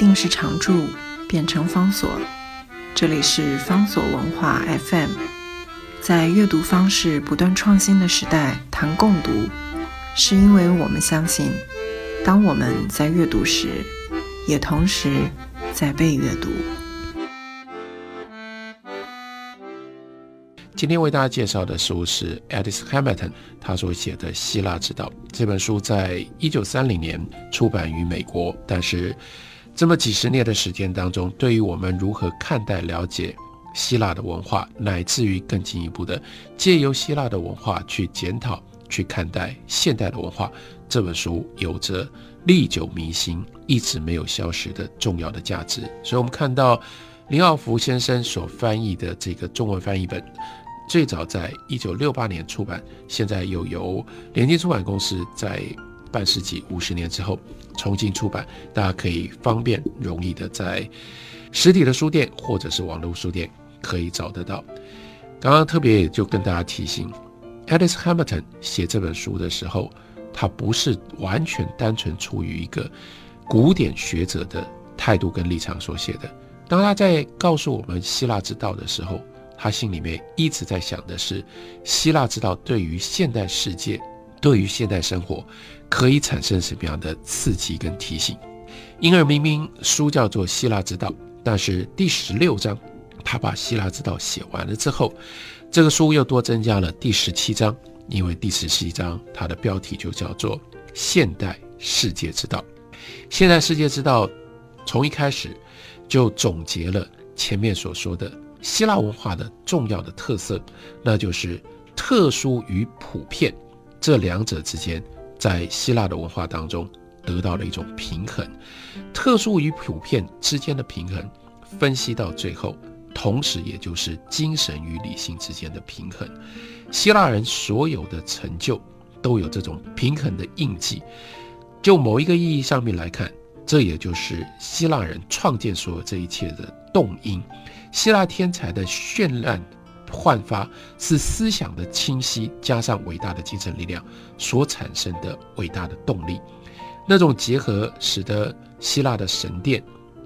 定时常驻变成方所。这里是方所文化 FM，在阅读方式不断创新的时代谈共读，是因为我们相信，当我们在阅读时，也同时在被阅读。今天为大家介绍的书是 Edith Hamilton 他所写的《希腊之道》这本书，在一九三零年出版于美国。但是，这么几十年的时间当中，对于我们如何看待、了解希腊的文化，乃至于更进一步的借由希腊的文化去检讨、去看待现代的文化，这本书有着历久弥新、一直没有消失的重要的价值。所以，我们看到林奥福先生所翻译的这个中文翻译本。最早在一九六八年出版，现在又由联经出版公司在半世纪五十年之后重新出版，大家可以方便容易的在实体的书店或者是网络书店可以找得到。刚刚特别也就跟大家提醒，Alice Hamilton 写这本书的时候，他不是完全单纯出于一个古典学者的态度跟立场所写的。当他在告诉我们希腊之道的时候，他心里面一直在想的是，希腊之道对于现代世界、对于现代生活，可以产生什么样的刺激跟提醒。因而，明明书叫做《希腊之道》，但是第十六章，他把希腊之道写完了之后，这个书又多增加了第十七章，因为第十七章它的标题就叫做《现代世界之道》。现代世界之道从一开始就总结了前面所说的。希腊文化的重要的特色，那就是特殊与普遍这两者之间，在希腊的文化当中得到了一种平衡。特殊与普遍之间的平衡，分析到最后，同时也就是精神与理性之间的平衡。希腊人所有的成就都有这种平衡的印记。就某一个意义上面来看，这也就是希腊人创建所有这一切的动因。希腊天才的绚烂焕发，是思想的清晰加上伟大的精神力量所产生的伟大的动力。那种结合，使得希腊的神殿、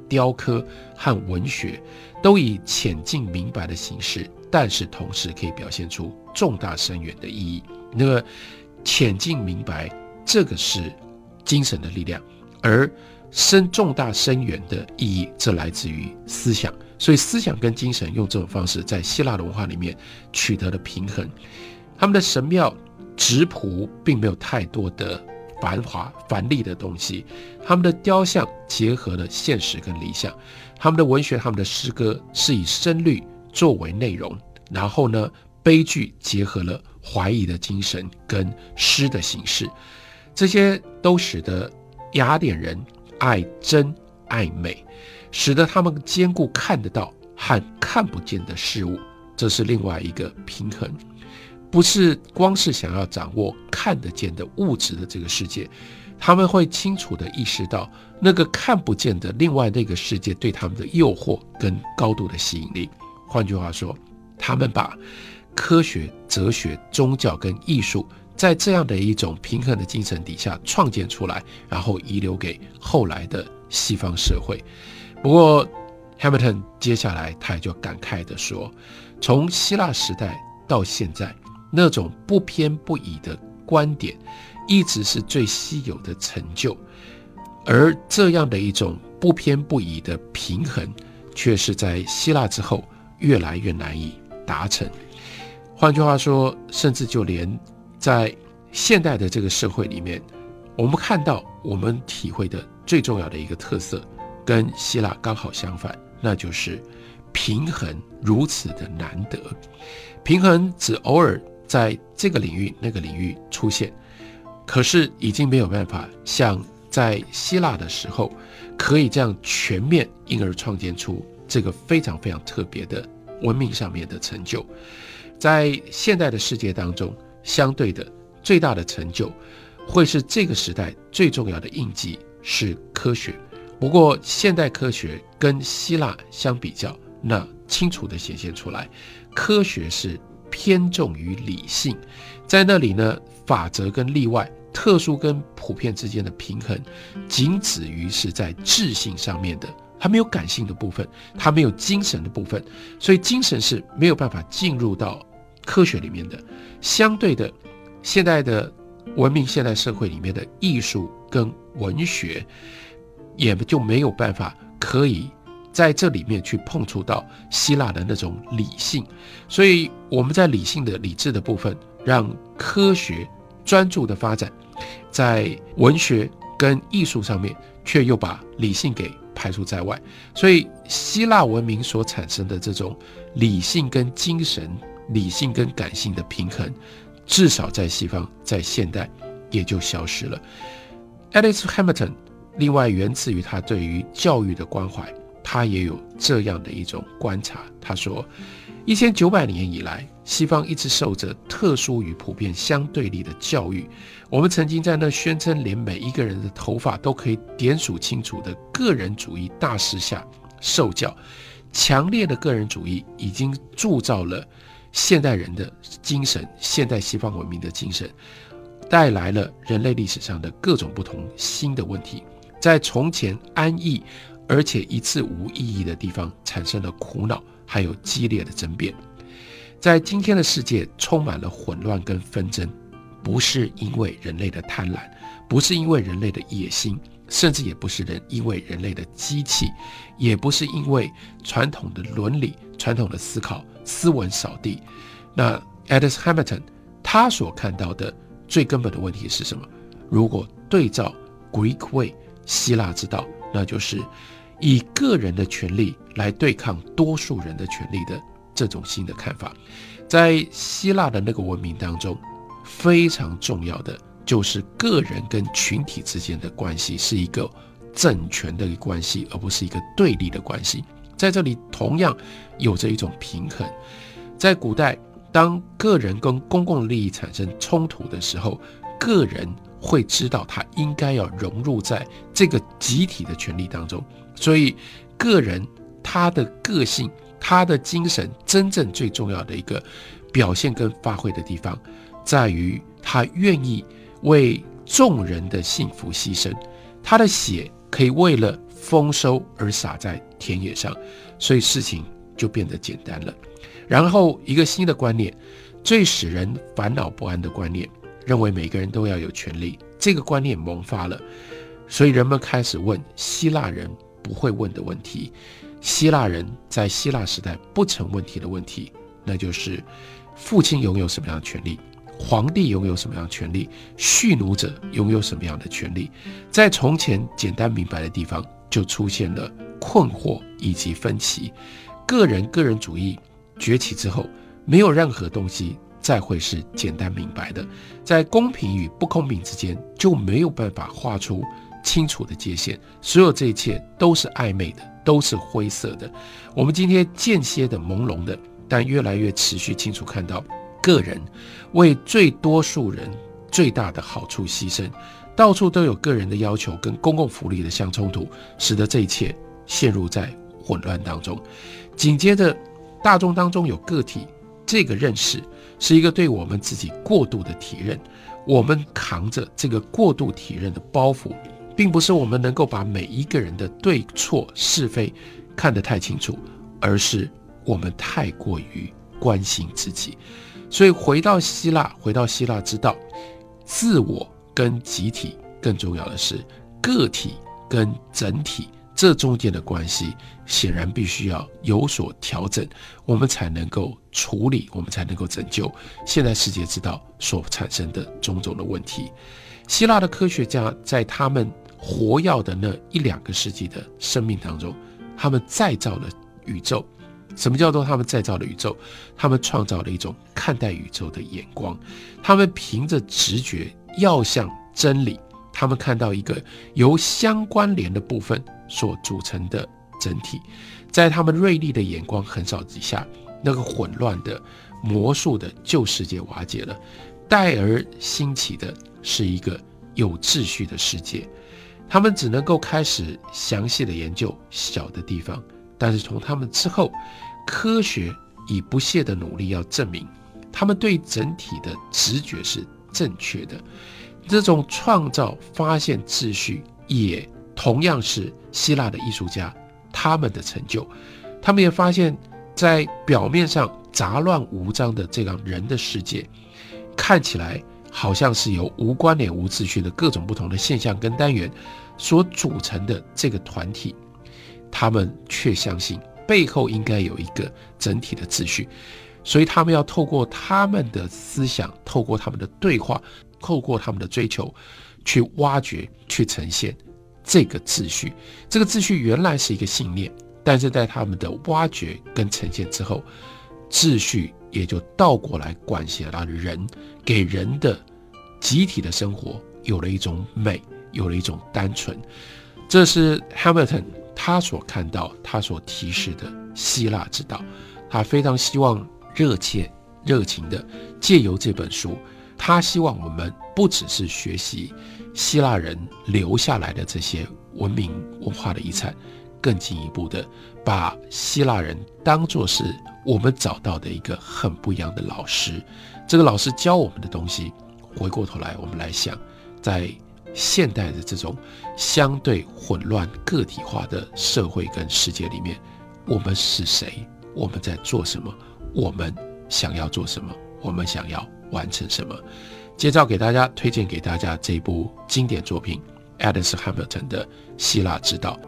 雕刻和文学都以浅近明白的形式，但是同时可以表现出重大深远的意义。那么浅近明白，这个是精神的力量，而深重大深远的意义，这来自于思想。所以，思想跟精神用这种方式在希腊文化里面取得了平衡。他们的神庙、直朴，并没有太多的繁华繁丽的东西。他们的雕像结合了现实跟理想。他们的文学、他们的诗歌是以声律作为内容，然后呢，悲剧结合了怀疑的精神跟诗的形式。这些都使得雅典人爱真爱美。使得他们兼顾看得到和看不见的事物，这是另外一个平衡，不是光是想要掌握看得见的物质的这个世界，他们会清楚地意识到那个看不见的另外那个世界对他们的诱惑跟高度的吸引力。换句话说，他们把科学、哲学、宗教跟艺术在这样的一种平衡的精神底下创建出来，然后遗留给后来的西方社会。不过，Hamilton 接下来他也就感慨地说：“从希腊时代到现在，那种不偏不倚的观点，一直是最稀有的成就。而这样的一种不偏不倚的平衡，却是在希腊之后越来越难以达成。换句话说，甚至就连在现代的这个社会里面，我们看到我们体会的最重要的一个特色。”跟希腊刚好相反，那就是平衡如此的难得。平衡只偶尔在这个领域、那个领域出现，可是已经没有办法像在希腊的时候可以这样全面，因而创建出这个非常非常特别的文明上面的成就。在现代的世界当中，相对的最大的成就，会是这个时代最重要的印记是科学。不过，现代科学跟希腊相比较，那清楚地显现出来，科学是偏重于理性，在那里呢，法则跟例外特殊跟普遍之间的平衡，仅止于是在智性上面的，它没有感性的部分，它没有精神的部分，所以精神是没有办法进入到科学里面的。相对的，现代的文明、现代社会里面的艺术跟文学，也就没有办法可以在这里面去碰触到希腊的那种理性。所以我们在理性的理智的部分，让科学专注的发展。在文学跟艺术上面，却又把理性给排除在外，所以希腊文明所产生的这种理性跟精神、理性跟感性的平衡，至少在西方，在现代也就消失了。Alice Hamilton 另外源自于他对于教育的关怀，他也有这样的一种观察。他说，一千九百年以来。西方一直受着特殊与普遍相对立的教育。我们曾经在那宣称连每一个人的头发都可以点数清楚的个人主义大师下受教。强烈的个人主义已经铸造了现代人的精神，现代西方文明的精神，带来了人类历史上的各种不同新的问题。在从前安逸而且一次无意义的地方，产生了苦恼，还有激烈的争辩。在今天的世界充满了混乱跟纷争，不是因为人类的贪婪，不是因为人类的野心，甚至也不是人因为人类的机器，也不是因为传统的伦理、传统的思考、斯文扫地。那 Alex Hamilton 他所看到的最根本的问题是什么？如果对照 Greek Way 希腊之道，那就是以个人的权利来对抗多数人的权利的。这种新的看法，在希腊的那个文明当中，非常重要的就是个人跟群体之间的关系是一个政权的关系，而不是一个对立的关系。在这里同样有着一种平衡。在古代，当个人跟公共利益产生冲突的时候，个人会知道他应该要融入在这个集体的权利当中，所以个人他的个性。他的精神真正最重要的一个表现跟发挥的地方，在于他愿意为众人的幸福牺牲，他的血可以为了丰收而洒在田野上，所以事情就变得简单了。然后一个新的观念，最使人烦恼不安的观念，认为每个人都要有权利，这个观念萌发了，所以人们开始问希腊人不会问的问题。希腊人在希腊时代不成问题的问题，那就是父亲拥有什么样的权利，皇帝拥有什么样的权利，蓄奴者拥有什么样的权利。在从前简单明白的地方，就出现了困惑以及分歧。个人个人主义崛起之后，没有任何东西再会是简单明白的，在公平与不公平之间就没有办法画出清楚的界限，所有这一切都是暧昧的。都是灰色的。我们今天间歇的、朦胧的，但越来越持续清楚看到，个人为最多数人最大的好处牺牲，到处都有个人的要求跟公共福利的相冲突，使得这一切陷入在混乱当中。紧接着，大众当中有个体，这个认识是一个对我们自己过度的体认，我们扛着这个过度体认的包袱。并不是我们能够把每一个人的对错是非看得太清楚，而是我们太过于关心自己。所以回到希腊，回到希腊之道，自我跟集体更重要的是个体跟整体这中间的关系，显然必须要有所调整，我们才能够处理，我们才能够拯救现在世界之道所产生的种种的问题。希腊的科学家在他们活耀的那一两个世纪的生命当中，他们再造了宇宙。什么叫做他们再造了宇宙？他们创造了一种看待宇宙的眼光。他们凭着直觉要向真理，他们看到一个由相关联的部分所组成的整体。在他们锐利的眼光横扫之下，那个混乱的魔术的旧世界瓦解了，待而兴起的是一个有秩序的世界。他们只能够开始详细的研究小的地方，但是从他们之后，科学以不懈的努力要证明，他们对整体的直觉是正确的。这种创造、发现秩序，也同样是希腊的艺术家他们的成就。他们也发现，在表面上杂乱无章的这样人的世界，看起来好像是由无关联、无秩序的各种不同的现象跟单元所组成的这个团体，他们却相信背后应该有一个整体的秩序。所以，他们要透过他们的思想，透过他们的对话，透过他们的追求，去挖掘、去呈现这个秩序。这个秩序原来是一个信念，但是在他们的挖掘跟呈现之后，秩序也就倒过来管辖了人，给人的集体的生活有了一种美，有了一种单纯。这是 Hamilton 他所看到、他所提示的希腊之道。他非常希望。热切、热情的借由这本书，他希望我们不只是学习希腊人留下来的这些文明文化的遗产，更进一步的把希腊人当作是我们找到的一个很不一样的老师。这个老师教我们的东西，回过头来我们来想，在现代的这种相对混乱、个体化的社会跟世界里面，我们是谁？我们在做什么？我们想要做什么？我们想要完成什么？介绍给大家，推荐给大家这部经典作品《Alice Hamilton 的希腊之道》。